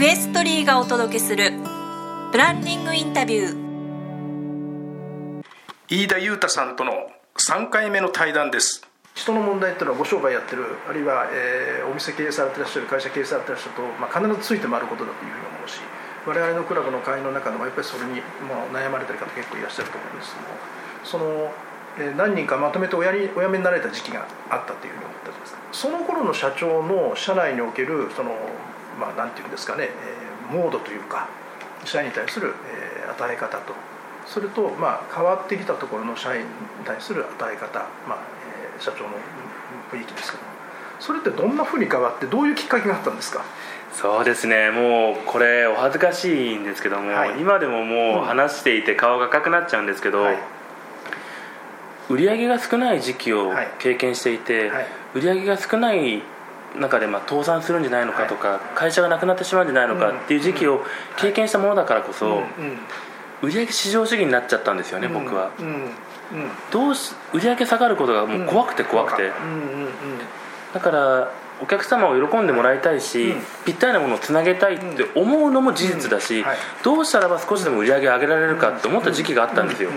クエストリーがお届けするブランディングインタビュー。飯田裕太さんとの3回目の対談です。人の問題っていうのはご商売やってるあるいは、えー、お店経営されてらっしゃる会社経営されてらっしゃると、まあ、必ずついて回ることだというふうに思うし我々のクラブの会員の中でもやっぱりそれに、まあ、悩まれてる方結構いらっしゃると思うんですけどもその、えー、何人かまとめておやりお辞めになられた時期があったというふうに思ったじゃないですかその頃の社長の社内におけるそのまあなんていうんですかね、えー、モードというか社員に対する、えー、与え方とそれと、まあ、変わってきたところの社員に対する与え方、まあえー、社長の雰囲気ですけどそれってどんなふうに変わってどういうきっかけがあったんですか？そうですね。もうこれお恥ずかしいんですけども、はい、今でももう話していて顔が赤くなっちゃうんですけど、はい、売り上げが少ない時期を経験していて、はい、売り上げが少ない中でまあ倒産するんじゃないのかとか、会社がなくなってしまうんじゃないのかっていう時期を経験したものだからこそ、売上至上主義になっちゃったんですよね、僕は、どうし売上下がることがもう怖くて怖くて、だからお客様を喜んでもらいたいし、ぴったりなものをつなげたいって思うのも事実だし、どうしたらば少しでも売り上げ上げられるかって思った時期があったんですよ、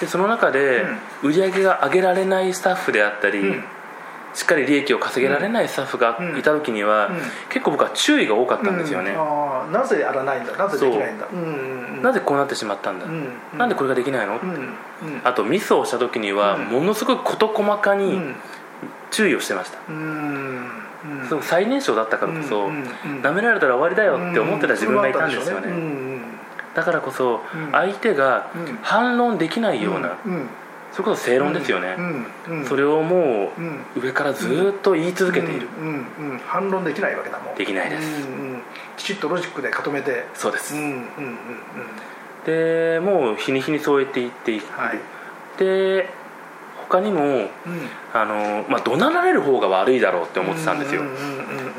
でその中で売り上げが上げられないスタッフであったり、しっかり利益を稼げられないスタッフがいた時には、うん。うん、結構僕は注意が多かったんですよね、うん、なぜやらないんだ？なぜできないんだ、なぜこうなってしまったんだ、うん、なんでこれができないの、あとミスをした時にはものすごい事細かに注意をしてました、すご最年少だったからこそ、なめられたら終わりだよって思ってた自分がいたんですよね、だからこそ相手が反論できないような、それこそ正論ですよね、それをもう上からずっと言い続けている、反論できないわけだもん。できないです、きちっとロジックで固めて。そうです、でもう日に日にそうやって言っていく、はい、で他にも、あのまあ、怒鳴られる方が悪いだろうって思ってたんですよ。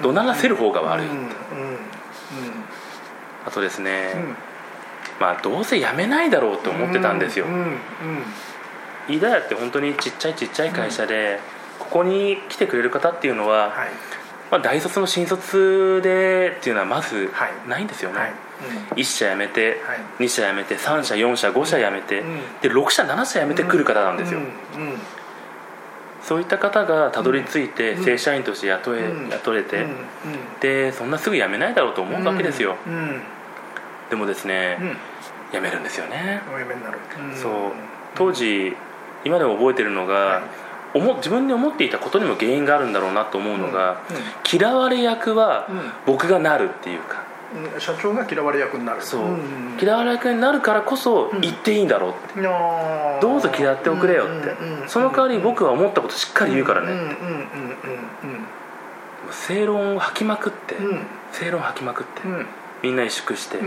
怒鳴らせる方が悪い。って、あとですね、まあどうせやめないだろうって思ってたんですよ、飯田屋って本当にちっちゃいちっちゃい会社で、ここに来てくれる方っていうのは、はい、まあ、大卒の新卒でっていうのはまずないんですよね、はい。うん、1社辞めて、はい、2社辞めて3社4社5社辞めて、うん、で6社7社辞めてくる方なんですよ、そういった方がたどり着いて正社員として雇え、雇れて、でそんなすぐ辞めないだろうと思うわけですよ、でもですね、辞めるんですよね、そう。当時今でも覚えてるのが、はい、自分で思っていたことにも原因があるんだろうなと思うのが、うん。うん、嫌われ役は僕がなるっていうか、うん、社長が嫌われ役になる。そう、嫌われ役になるからこそ言っていいんだろうって、うん、どうぞ嫌っておくれよって、その代わり僕は思ったことしっかり言うからね。って正論を吐きまくって、正論吐きまくって、みんな萎縮して、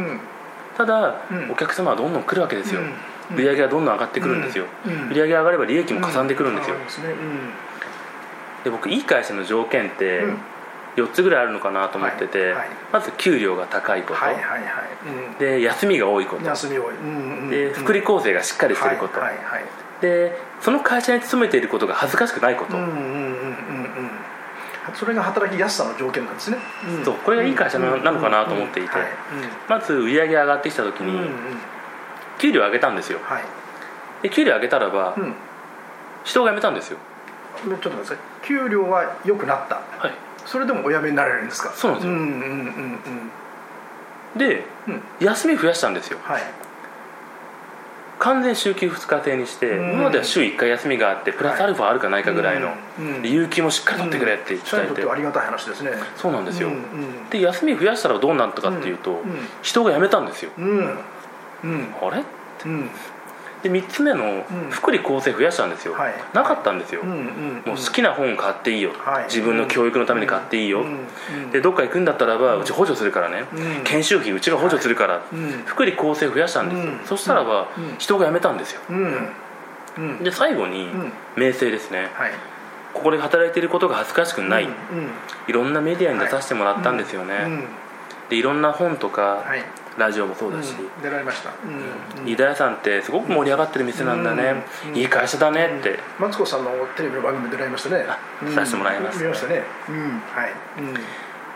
ただ、お客様はどんどん来るわけですよ、売り上げがどんどん上がってくるんですよ、売り上げ上がれば利益もかさんでくるんですよ、で僕いい会社の条件って4つぐらいあるのかなと思ってて、まず給料が高いこと、で休みが多いこと。休み多い、で福利厚生がしっかりすること、でその会社に勤めていることが恥ずかしくないこと、それが働きやすさの条件なんですね、そうこれがいい会社なのかなと思っていて、まず売り上げ上がってきた時に、給料上げたんですよ、はい、で給料上げたらば、うん、人が辞めたんですよ。ちょっと待ってください。給料は良くなった、はい、それでもお辞めになれるんですか？そうなんですよ、うんうんうんうん、で、うん、休み増やしたんですよ、はい、完全週休2日制にして、今までは週1回休みがあってプラスアルファあるかないかぐらいの、有給もしっかり取ってくれって伝えて、ありがたい話ですね。そうなんですよ、で休み増やしたらどうなったかっていうと、人が辞めたんですよ、うん、あれ？うん、で3つ目の福利厚生増やしたんですよ、はい、なかったんですよ、もう好きな本買っていいよ、はい、自分の教育のために買っていいよ、でどっか行くんだったらばうち補助するからね、研修費うちが補助するから、福利厚生増やしたんですよ、そしたらば人が辞めたんですよ、で最後に名声ですね、ここで働いていることが恥ずかしくない、いろんなメディアに出させてもらったんですよね、でいろんな本とか、ラジオもそうだし、出られました。飯田屋さんってすごく盛り上がってる店なんだね、いい会社だねって、マツコさんのテレビの番組出られましたね。させてもらいます、見ましたね、はい、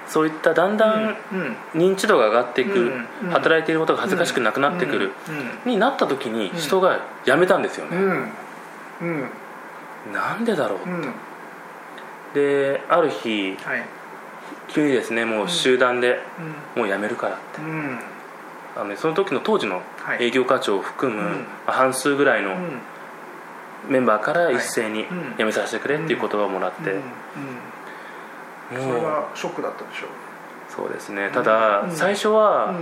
そういっただんだん認知度が上がっていく、働いていることが恥ずかしくなくなってくる、になった時に人が辞めたんですよね、なんでだろうって、である日、急にですねもう集団で、もう辞めるからって、あのね、その時の当時の営業課長を含む、まあ、半数ぐらいのメンバーから一斉に辞めさせてくれっていう言葉をもらって、それはショックだったでしょう。そうですね。ただ、最初は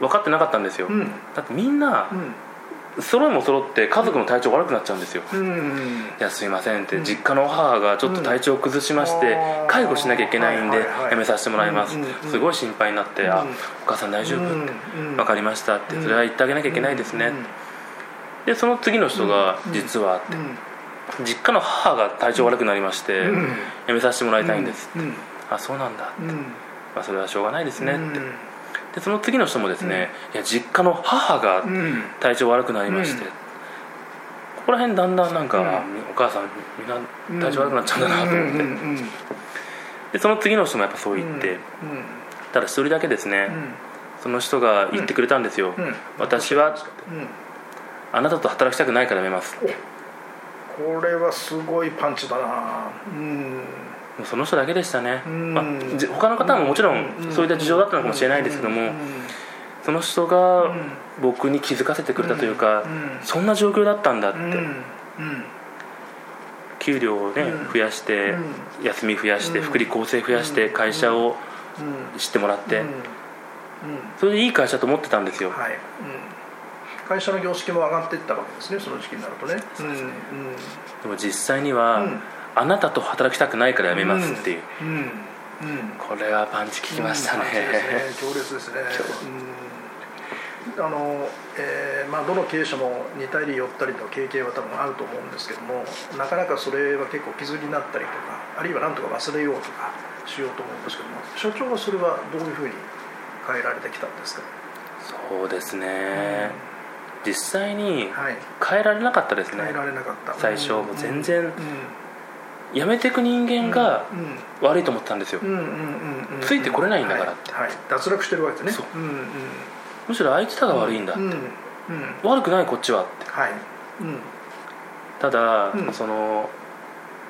分かってなかったんですよ、だってみんな、揃いも揃って家族の体調悪くなっちゃうんですよ、いやすいませんって実家の母がちょっと体調を崩しまして介護しなきゃいけないんで辞めさせてもらいます。すごい心配になって「あお母さん大丈夫?」って「分かりました」ってそれは言ってあげなきゃいけないですね。でその次の人が「実は」って実家の母が体調悪くなりまして辞めさせてもらいたいんですって。あそうなんだって。まあそれはしょうがないですねってでその次の人もですね、いや実家の母が体調悪くなりまして、ここら辺だんだんなんか、お母さんみんな体調悪くなっちゃうんだなと思って、でその次の人もやっぱそう言って、ただ一人だけですね、その人が言ってくれたんですよ、私は、あなたと働きたくないからやめますこれはすごいパンチだな。うんその人だけでしたね、まあ、他の方ももちろんそういった事情だったのかもしれないですけどもその人が僕に気づかせてくれたというかそんな状況だったんだって。給料をね増やして休み増やして福利厚生増やして会社を知ってもらってそれでいい会社と思ってたんですよ、はい。会社の業績も上がっていったわけですねその時期になるとね、でも実際には、あなたと働きたくないから辞めますっていう、うん。うん。これはパンチ効きましたね,、強烈ですね。あのえーまあ、どの経営者も似たり寄ったりの経験は多分あると思うんですけどもなかなかそれは結構傷になったりとかあるいは何とか忘れようとかしようと思うんですけども所長はそれはどういうふうに変えられてきたんですか？そうですね、うん、実際に変えられなかったですね、変えられなかった、最初、もう全然、やめていく人間が悪いと思ってたんですよ。ついてこれないんだからって、はい、脱落してるわけですね。そう、うんうん、むしろあいつらが悪いんだって、悪くないこっちはって、はい。ただ、その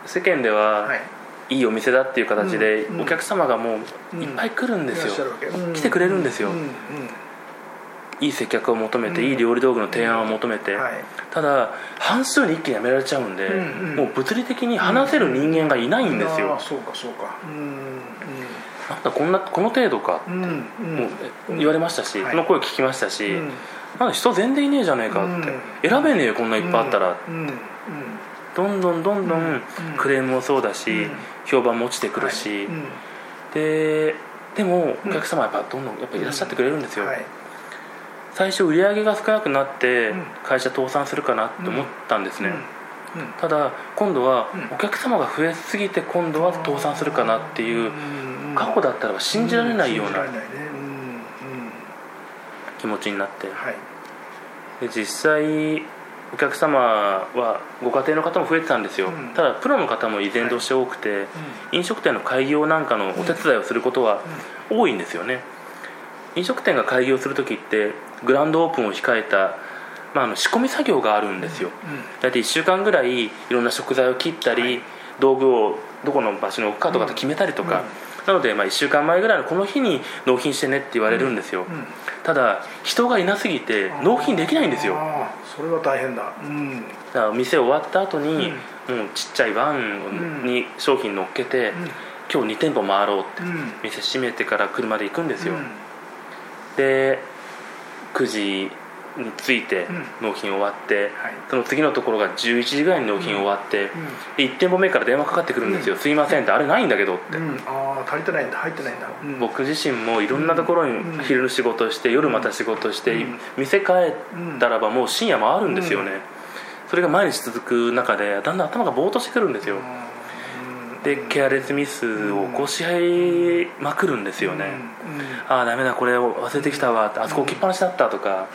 世間では、い。いお店だっていう形でお客様がもういっぱい来るんですよ、来てくれるんですよ、いい接客を求めて、いい料理道具の提案を求めて、ただ半数に一気にやめられちゃうんで、もう物理的に話せる人間がいないんですよ、そうかそうか。なんだこんなこの程度かって、もう言われましたし、この声聞きましたし、なんだ人全然いねえじゃねえかって、選べねえよこんないっぱいあったら、どんどんどんどんクレームもそうだし、評判も落ちてくるし、ででもお客様はやっぱどんどんやっぱいらっしゃってくれるんですよ、最初売り上げが少なくなって会社倒産するかなって思ったんですね、ただ今度はお客様が増えすぎて今度は倒産するかなっていう過去だったら信じられないような気持ちになって。で実際お客様はご家庭の方も増えてたんですよ、ただプロの方も依然として多くて、飲食店の開業なんかのお手伝いをすることは多いんですよね。飲食店が開業する時ってグランドオープンを控えた、まあ、あの仕込み作業があるんですよ、大体1週間ぐらいいろんな食材を切ったり、道具をどこの場所に置くかとか決めたりとか、なので、まあ、1週間前ぐらいのこの日に納品してねって言われるんですよ、ただ人がいなすぎて納品できないんですよ。それは大変だ、うん、だから店終わった後に、もうちっちゃいバンに商品乗っけて、今日2店舗回ろうって、店閉めてから車で行くんですよ、で9時に着いて納品終わって、その次のところが11時ぐらいに納品終わって、で1店舗目から電話かかってくるんですよ「すいません」ってあれないんだけどって、ああ足りてないんだ。入ってないんだ、僕自身もいろんなところに昼仕事して夜また仕事して、店帰ったらばもう深夜もあるんですよね、それが毎日続く中でだんだん頭がぼーっとしてくるんですよ、でケアレスミスを起こし合いまくるんですよね、ああダメだこれ忘れてきたわあそこ置きっぱなしだったとか。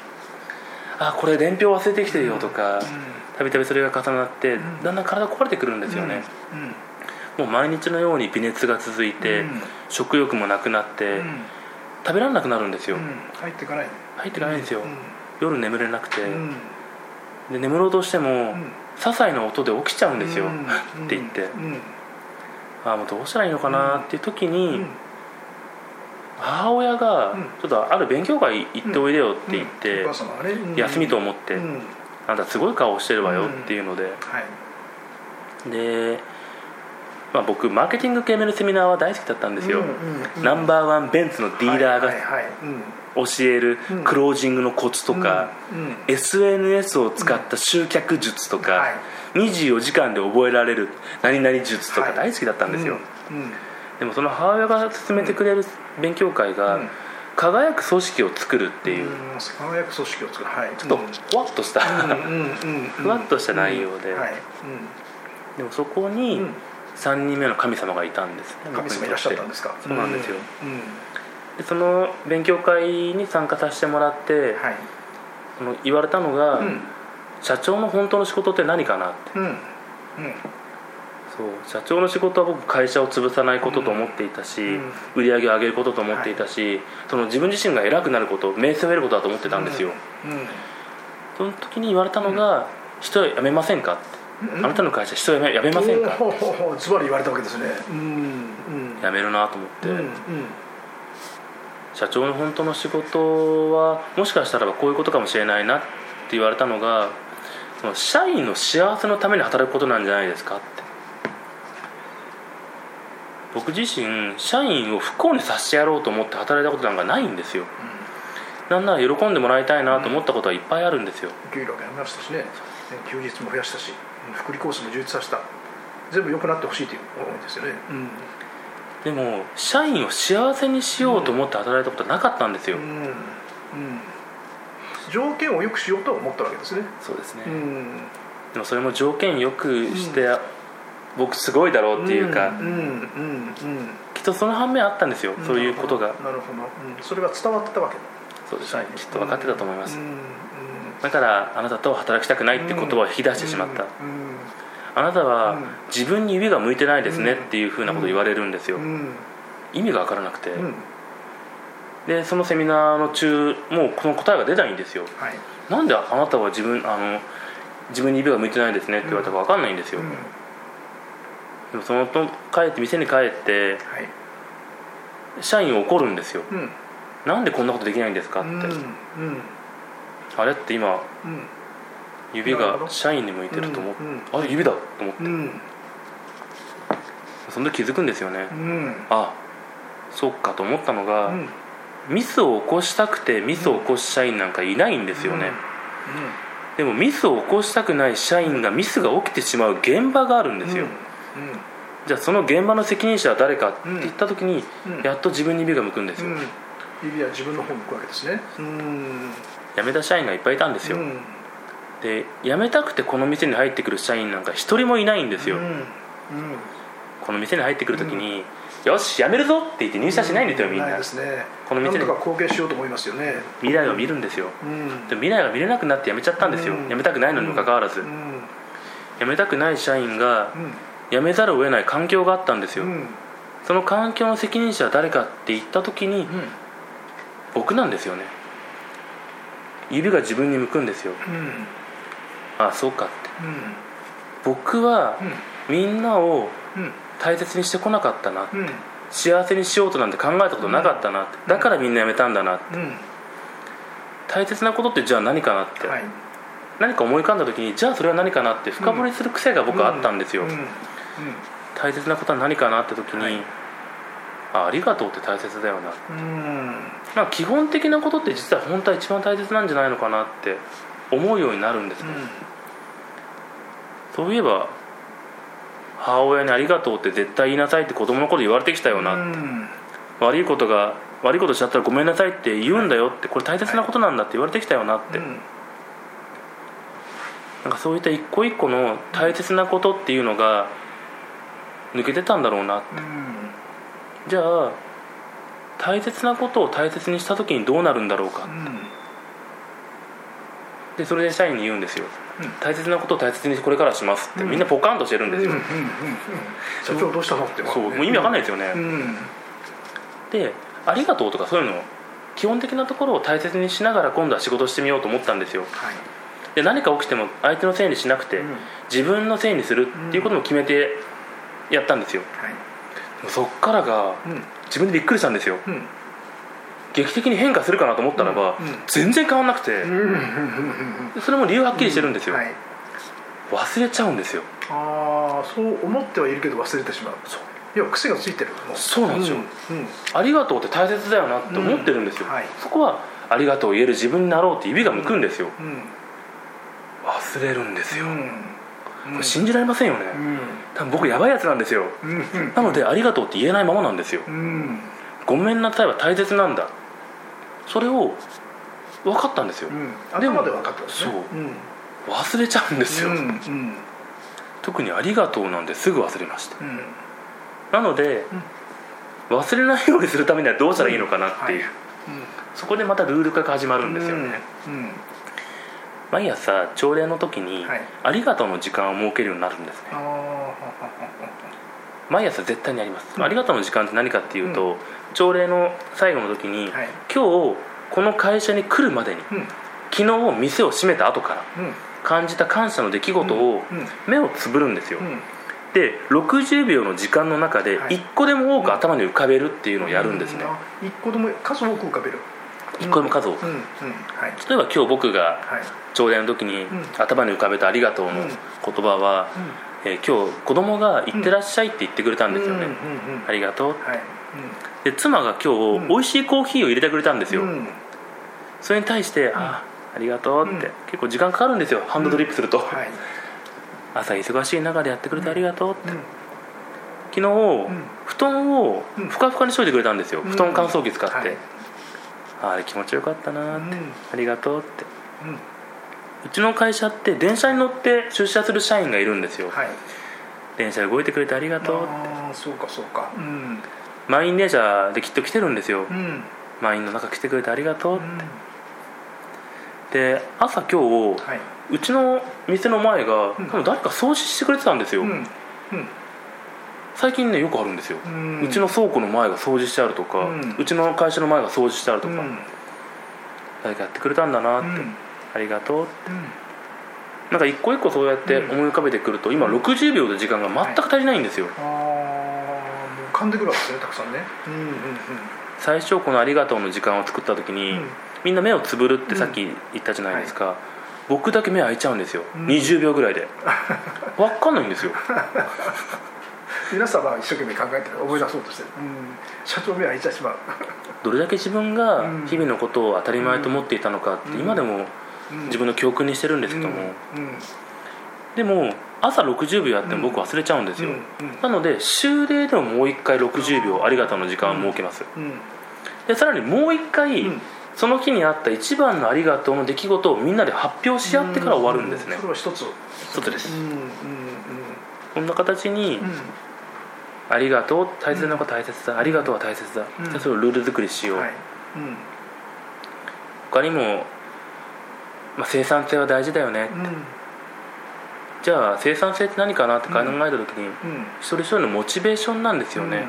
あこれ伝票忘れてきてるよとかたびたびそれが重なってだんだん体壊れてくるんですよね、もう毎日のように微熱が続いて、うん。食欲もなくなって、うん。食べられなくなるんですよ、うん。入っていかない。入っていかないんですよ、うん。夜眠れなくて、うん。で眠ろうとしても、ん。些細な音で起きちゃうんですよ、うん。って言って、うんああもうどうしたらいいのかなっていう時に、うん。母親がうん。ちょっとある勉強会行っておいでよって言って、休みと思って、うん。あんたすごい顔してるわよっていうので、はい。で、まあ、僕マーケティング系のセミナーは大好きだったんですよ、ナンバーワンベンツのディーラーが教えるうん。クロージングのコツとか、SNS を使った集客術とか、はい24時間で覚えられる何々術とかはい。大好きだったんですよ、うんうん。でもその母親が勧めてくれる勉強会が、うん。輝く組織を作るっていう、うん輝く組織を作る。はい。ちょっとふわっとした、ふわっとした内容で。うんはい。でもそこうんにうん。3人目の神様がいたんですね。神様いらっしゃったんですか？そうなんですよ。でその勉強会に参加させてもらって、はい。その言われたのが、うん社長の本当の仕事って何かなって。うん。うん。そう。社長の仕事は僕会社を潰さないことと思っていたし、うん。売り上げを上げることと思っていたし、その自分自身が偉くなること名声を得ることだと思ってたんですよ、うん。その時に言われたのが「人辞めませんか?」って、うん。あなたの会社人辞め辞めませんか?」おーズバリ言われたわけですね。辞めるなと思って、社長の本当の仕事はもしかしたらばこういうことかもしれないなって言われたのがその社員の幸せのために働くことなんじゃないですかって。僕自身社員を不幸にさせてやろうと思って働いたことなんかないんですよ。なんなら喜んでもらいたいなと思ったことはいっぱいあるんですよ。給料もやめましたしね。休日も増やしたし福利コースも充実させた。全部良くなってほしいという思いですよね。うん。でも社員を幸せにしようと思って働いたことはなかったんですよ、うん。うん条件を良くしようとは思ったわけですね。そうですね、うん。でもそれも条件よくして、僕すごいだろうっていうか、うんうんうんきっとその反面あったんですよ、うんそういうことが。なるほどうん、それが伝わってたわけ。そうですね。きっと分かってたと思います、うんうん。だからあなたとは働きたくないって言葉を引き出してしまった、うんあなたはうん。自分に指が向いてないですねっていうふうなことを言われるんですよ、うん。意味が分からなくて、うんでそのセミナーの中もうこの答えが出ないんですよ。はい。なんであなたは自分あの自分に指が向いてないですねって言われたか分かんないんですよ、うん。でもそのと帰って店に帰ってはい。社員を怒るんですよ。うん。なんでこんなことできないんですかって、うん。うん。あれって今うん。指が社員に向いてると思って、うん。あれ指だと思って。うん。その時気づくんですよね、うん。あそっかと思ったのが、うんミスを起こしたくてミスを起こす社員なんかいないんですよね、でもミスを起こしたくない社員がミスが起きてしまう現場があるんですよ、じゃあその現場の責任者は誰かって言った時に、うん。やっと自分に指が向くんですよ、指は自分の方に向くわけですね。うん。辞めた社員がいっぱいいたんですよ、うん。で辞めたくてこの店に入ってくる社員なんか一人もいないんですよ、この店に入ってくる時に、よし辞めるぞって言って入社しないんですよみんな。ね。この店に。貢献しようと思いますよね。未来を見るんですよ。うん。でも未来が見れなくなって辞めちゃったんですよ、うん。辞めたくないのにもかかわらず、うん。辞めたくない社員がうん。辞めざるを得ない環境があったんですよ、うん。その環境の責任者は誰かって言った時に、僕なんですよね。指が自分に向くんですよ。うん。あそうかって。うん。僕はみんなをうん大切にしてこなかったな、うん。幸せにしようとなんて考えたことなかったなって。だからみんな辞めたんだなって。うん。大切なことってじゃあ何かなって、はい。何か思い浮かんだ時にじゃあそれは何かなって深掘りする癖が僕はあったんですよ、うん。うん。大切なことは何かなって時に、はい。あありがとうって大切だよな。うん。なんか基本的なことって実は本当は一番大切なんじゃないのかなって思うようになるんですね、そういえば母親に「ありがとう」って絶対言いなさいって子供の頃言われてきたよな、うん。悪いことが悪いことしちゃったらごめんなさいって言うんだよってこれ大切なことなんだって言われてきたよなって、うん。なんかそういった一個一個の大切なことっていうのが抜けてたんだろうなうん。じゃあ大切なことを大切にした時にどうなるんだろうかうんでそれで社員に言うんですよ、うん大切なことを大切にこれからしますって、うん。みんなポカンとしてるんですよ、うんうん社長どうしたのってそう。もう意味わかんないですよね、うん。で「ありがとう」とかそういうの基本的なところを大切にしながら今度は仕事してみようと思ったんですよ。はい。で何か起きても相手のせいにしなくて、うん。自分のせいにするっていうことも決めてやったんですよ、はい。そっからがうん。自分でびっくりしたんですよ。うん劇的に変化するかなと思ったらば、うんうん。全然変わんなくて。それも理由はっきりしてるんですよ、はい。忘れちゃうんですよ。ああそう思ってはいるけど忘れてしまう。そう。要は癖がついてる。もそうなんですよ。ありがとうって大切だよなって思ってるんですよ、うん。はい。そこはありがとうを言える自分になろうって指が向くんですよ、うん。忘れるんですよ、信じられませんよね、うん。多分僕やばいやつなんですよ。なのでありがとうって言えないままなんですよ。うん。ごめんなさいは大切なんだそれを分かったんですよ、うん。でも頭で分かったんですね。そう。うん。忘れちゃうんですよ、うんうん。特にありがとうなんですぐ忘れました。うん。なので、忘れないようにするためにはどうしたらいいのかなっていう、はい。そこでまたルール化が始まるんですよね、うん。毎朝朝礼の時に、はい。ありがとうの時間を設けるようになるんですね毎朝絶対にあります、うん。ありがとうの時間って何かっていうと、朝礼の最後の時に、はい。今日この会社に来るまでにうん。昨日店を閉めた後からうん。感じた感謝の出来事をうん。うん。目をつぶるんですよ、うん。で60秒の時間の中ではい。1個でも多く頭に浮かべるっていうのをやるんですね、あ一個でも数多く浮かべる。1個でも数多く、例えば今日僕がはい。朝礼の時にん。頭に浮かべた「ありがとう」のうん。言葉は、えー今日子供が「行ってらっしゃい」って言ってくれたんですよね、うんうんうんありがとう。はい。で妻が今日、うん。美味しいコーヒーを入れてくれたんですよ、うん。それに対して「あありがとう」って、うん。結構時間かかるんですよ。ハンドドリップすると、はい。朝忙しい中でやってくれてありがとうって、うん。昨日、布団をうん。ふかふかにしといてくれたんですよ、うん。布団乾燥機使って、はい。ああれ気持ちよかったなーって、うん。ありがとうってうちの会社って電車に乗って出社する社員がいるんですよ、はい。電車動いてくれてありがとうって。ああそうかそうか。うん満員電車できっと来てるんですよ、うん。満員の中来てくれてありがとうって、うん。で朝今日、はい。うちの店の前が、うん。多分誰か掃除してくれてたんですよ、最近ねよくあるんですよ、ううんちの倉庫の前が掃除してあるとか、ううんちの会社の前が掃除してあるとか、うん。誰かやってくれたんだなって、うんありがとう。うんなんか一個一個そうやって思い浮かべてくると、今60秒の時間が全く足りないんですよ、ああもう噛んでくるわけですねたくさんね。うんうんうん。最初この「ありがとう」の時間を作った時に、うん。みんな目をつぶるってさっき言ったじゃないですか、僕だけ目開いちゃうんですよ、うん20秒ぐらいで。分かんないんですよ。皆さんは一生懸命考えてる思い出そうとしてる、うん、社長目は開いちゃしまう、どれだけ自分がうん。日々のことを当たり前と思っていたのかってうん。今でもうん自分の教訓にしてるんですけども、うん。でも朝60秒やっても僕忘れちゃうんですよ、なので終例でももう1回60秒ありがとうの時間を設けます。うん。でさらにもう1回、うん。その日にあった一番のありがとうの出来事をみんなで発表し合ってから終わるんですね。うそれは一つ。一つです。こんな形にうん。うん「ありがとう大切なことは大切だ、ありがとうは大切だ」うん。じゃあそれをルール作りしよう、他にも、まあ、生産性は大事だよね、うん。じゃあ生産性って何かなって考えた時に、うん。一人一人のモチベーションなんですよね、うん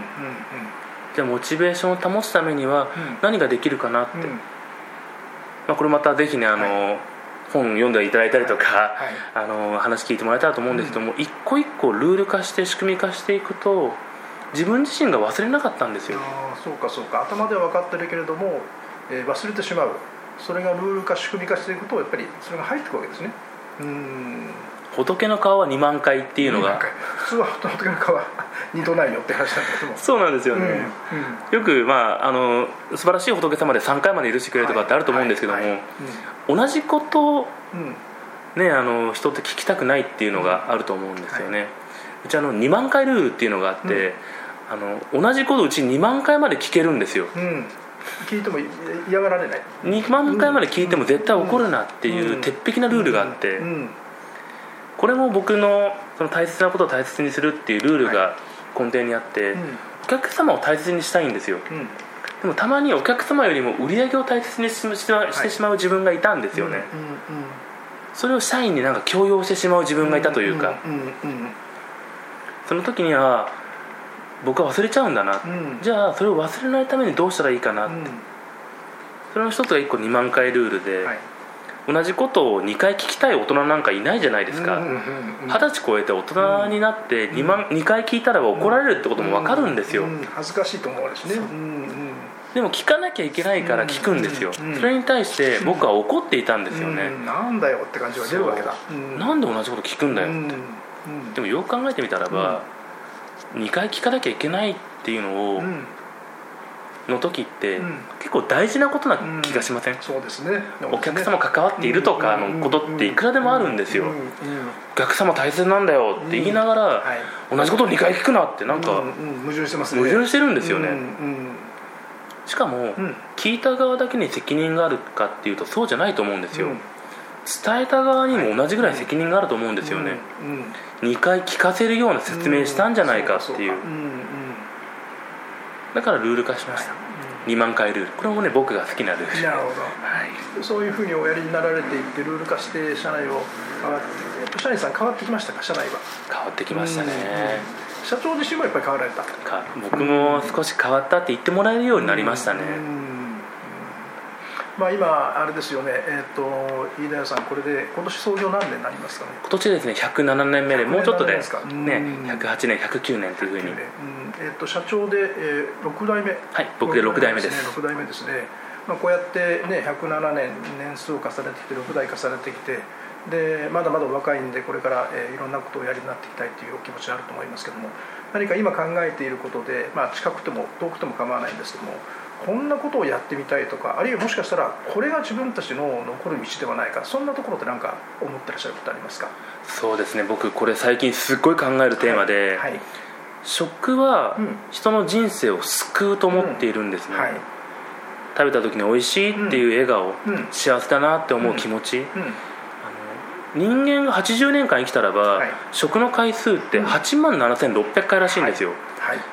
じゃあモチベーションを保つためにはうん。何ができるかなって、まあ、これまたぜひねあの、本読んでいただいたりとか、はい。あの話聞いてもらえたらと思うんですけども、一個一個ルール化して仕組み化していくと自分自身が忘れなかったんですよ。そうかそうか。頭では分かってるけれども、えー忘れてしまうそれがルール化仕組み化していくとやっぱりそれが入ってくるわけですね。うん。仏の顔は2万回っていうのが。普通は仏の皮二度ないよって話なんだけども。そうなんですよね、うんうん。よく、まあ、あの素晴らしい仏様で3回まで許してくれるとかってあると思うんですけども、はいはい。同じことね、あの人って聞きたくないっていうのがあると思うんですよね、うちあの2万回ルールっていうのがあって、あの同じことをうち2万回まで聞けるんですよ聞いても嫌がられない？2万回まで聞いても絶対怒るなっていううん。鉄壁なルールがあって、うん。これも僕のその大切なことを大切にするっていうルールが根底にあって、うん。お客様を大切にしたいんですよ。うん。でもたまにお客様よりも売り上げを大切にししてしまう自分がいたんですよね、それを社員になんか強要してしまう自分がいたというか、その時には僕は忘れちゃうんだな、うん。じゃあそれを忘れないためにどうしたらいいかな、うん。それの一つが1個2万回ルールで、はい。同じことを2回聞きたい大人なんかいないじゃないですか。うんうんうんうん二十歳超えて大人になって 2, 万2回聞いたらば怒られるってことも分かるんですよ、うん恥ずかしいと思うしね。う。んうんでも聞かなきゃいけないから聞くんですよ、うんそれに対して僕は怒っていたんですよね、うん。なんだよって感じが出るわけだ。う。んなんで同じこと聞くんだよ、うんうんでもよく考えてみたらば、2回聞かなきゃいけないっていうのを、うん。の時って、うん。結構大事なことな気がしません、そうですね。お客様関わっているとかのことっていくらでもあるんですよ、お客様大切なんだよって言いながら、はい。同じことを2回聞くなってなんか矛盾してますね。矛盾してるんですよね、しかも、うん。聞いた側だけに責任があるかっていうとそうじゃないと思うんですよ、うん伝えた側にも同じぐらい責任があると思うんですよね、うん2回聞かせるような説明したんじゃないかっていう,、だからルール化しました、2万回ルール。これもね僕が好きなルール。うんなるほど。はい。そういうふうにおやりになられていってルール化して社内を変わって、えっと、社員さん変わってきましたか？社内は。変わってきましたね、うん。社長自身もやっぱり変わられた。か僕も少し変わったって言ってもらえるようになりましたね、うんまあ今あれですよね。えっ、と飯田屋さんこれで今年創業何年になりますかね？今年ですね107年目でもうちょっとで107年ですかねうん108年109年というふうに。うん。えっと社長で、えー、6代目？はい僕で6代目です。6代目ですね、まあ、こうやってね107年年数を重ねてきて6代重ねてきてでまだまだお若いんでこれから、えーいろんなことをやりになっていきたいというお気持ちがあると思いますけども何か今考えていることで、まあ、近くても遠くても構わないんですけどもこんなことをやってみたいとかあるいはもしかしたらこれが自分たちの残る道ではないかそんなところって何か思ってらっしゃることありますか？そうですね。僕これ最近すっごい考えるテーマで、はいはい。食はうん。人の人生を救うと思っているんですね、はい。食べた時に美味しいっていう笑顔、うん。幸せだなって思う気持ち、人間が80年間生きたらば、はい。食の回数って8万7600回らしいんですよ、はい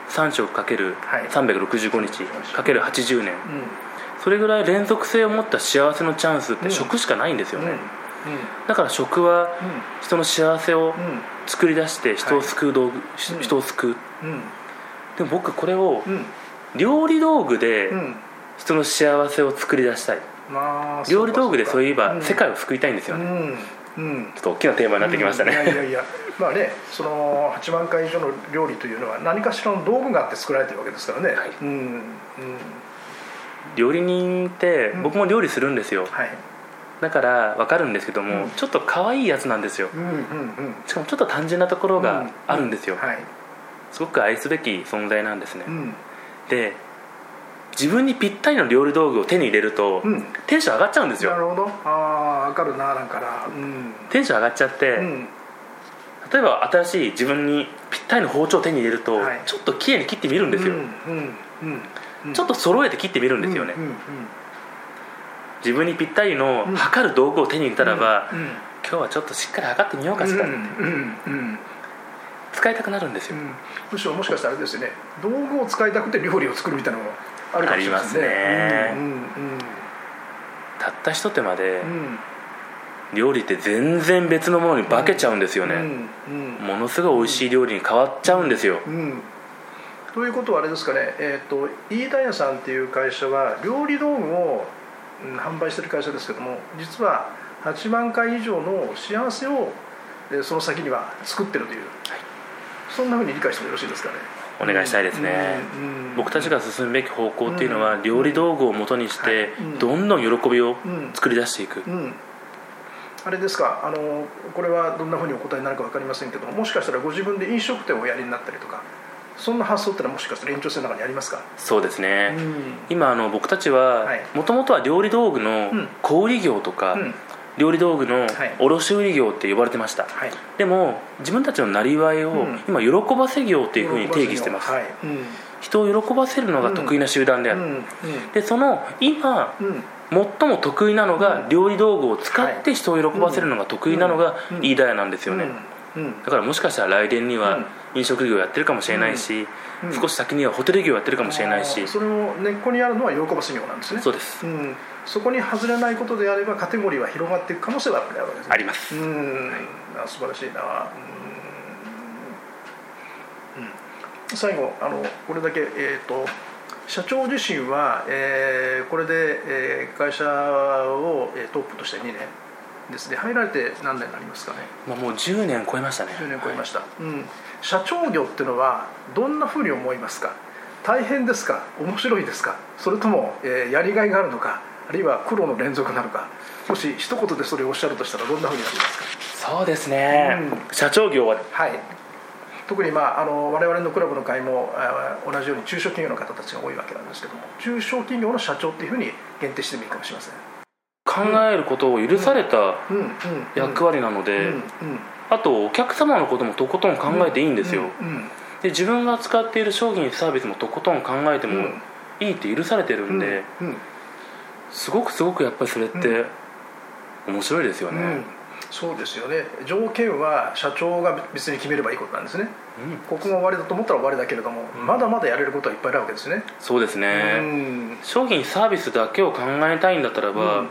3食かけるはい。365日かける80年。うん。それぐらい連続性を持った幸せのチャンスっうん。て食しかないんですよね、うん。だから食は人の幸せをうん。作り出して人を救う道具、人を救う。うん。でも僕これをうん。料理道具でうん。人の幸せを作り出したい。まあ料理道具でそういえばん。世界を救いたいんですよね、うん。うんちょっと大きなテーマになってきましたね、うん。いやいやいや。まあねその8万回以上の料理というのは何かしらの道具があって作られてるわけですからね、はい。うん。うん。料理人ってうん。僕も料理するんですよ。はい。だから分かるんですけども、うん。ちょっと可愛いやつなんですよ。うんうんうん。しかもちょっと単純なところがあるんですよ、はい。すごく愛すべき存在なんですね、うん。で自分にぴったりの料理道具を手に入れると、うん。テンション上がっちゃうんですよ。なるほど。ああ分かるななんかな。うん。テンション上がっちゃって、うん。例えば新しい自分にぴったりの包丁を手に入れると、はい。ちょっと綺麗に切ってみるんですよ、ちょっと揃えて切ってみるんですよね、自分にぴったりのうん。測る道具を手に入れたらば、うん今日はちょっとしっかり測ってみようかしら、うんうんうん。使いたくなるんですよ、うん。むしろもしかしたらあれですよね。道具を使いたくて料理を作るみたいなのもあるかもしれないですね。ありますねうん。たった一手間で料理って全然別のものに化けちゃうんですよね、ものすごい美味しい料理に変わっちゃうんですよ、うん。ということはあれですかね、えー、と飯田屋さんっていう会社は料理道具を、うん販売してる会社ですけども実は8万回以上の幸せを、えーその先には作ってるという、そんなふうに理解してもよろしいですかねお願いしたいですね、うんうん僕たちが進むべき方向っていうのは、うん。料理道具をもとにしてどんどん喜びをうん。作り出していく、うん、あれですかあのこれはどんなふうにお答えになるか分かりませんけどももしかしたらご自分で飲食店をおやりになったりとかそんな発想ってのはもしかしたら延長線の中にありますか、そうですね、うん。今あの僕たちははい。もともとは料理道具のうん。小売業とか、うん料理道具のはい。卸売業って呼ばれてました、はい。でも自分たちのなりわいをうん。今喜ばせ業っていうふうに定義してます、はい。うん。人を喜ばせるのが得意な集団である、うん。でその今うん。うん最も得意なのがうん。料理道具を使って人を喜ばせるのが得意なのがうん。飯田屋なんですよね、うん。だからもしかしたら来年にはうん。飲食業やってるかもしれないし、うん。少し先にはホテル業やってるかもしれないし、それを根っこにあるのは喜ばせ業なんですね。そうです。うん、そこに外れないことであればカテゴリーは広がっていく可能性はあるわけです、ね、あります。うん、はい、素晴らしいな。うん、最後あのこれだけえっ、ー、と社長自身は、えー、これで、えー、会社を、えー、トップとして2年です。ね入られて何年になりますかね、まあ、もう10年超えましたね。10年超えました、はい、うん、社長業っていうのはどんなふうに思いますか？大変ですか？面白いですか？それとも、えー、やりがいがあるのか？あるいは苦労の連続なのかもし一言でそれをおっしゃるとしたらどんなふうになりますか？そうですね、うん、社長業は？はい。特に、まあ、あの我々のクラブの会も同じように中小企業の方たちが多いわけなんですけども中小企業の社長っていうふうに限定してもいいかもしれません。考えることを許された役割なのであとお客様のこともとことん考えていいんですよ。で自分が使っている商品サービスもとことん考えてもいいって許されてるんですごくすごくやっぱりそれって面白いですよね、そうですよね。条件は社長が別に決めればいいことなんですね、うん、ここが終わりだと思ったら終わりだけれども、うん、まだまだやれることはいっぱいあるわけですね。そうですね、うん、商品サービスだけを考えたいんだったらば、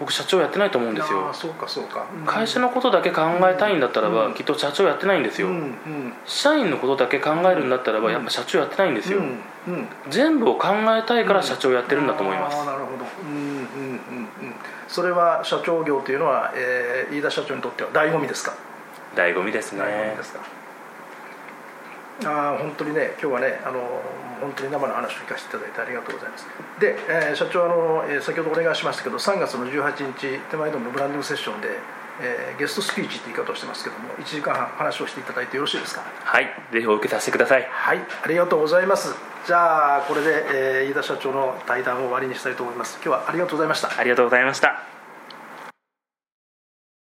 僕社長やってないと思うんですよ。そうかそうか、うん、会社のことだけ考えたいんだったらば、うん、きっと社長やってないんですよ、うん、社員のことだけ考えるんだったらば、やっぱ社長やってないんですよ、全部を考えたいから社長やってるんだと思います、なるほどうんうんうんうんそれは社長業というのは、えー、飯田社長にとっては醍醐味ですか？醍醐味ですね。醍醐味ですか？あ本当にね今日はねあの本当に生の話を聞かせていただいてありがとうございます。で、えー、社長あの、えー、先ほどお願いしましたけど3月の18日手前どものブランディングセッションで、えー、ゲストスピーチって言い方をしてますけども1時間半話をしていただいてよろしいですか？はいぜひお受けさせてください。はいありがとうございます。じゃあこれで、えー、飯田社長の対談を終わりにしたいと思います。今日はありがとうございました。ありがとうございました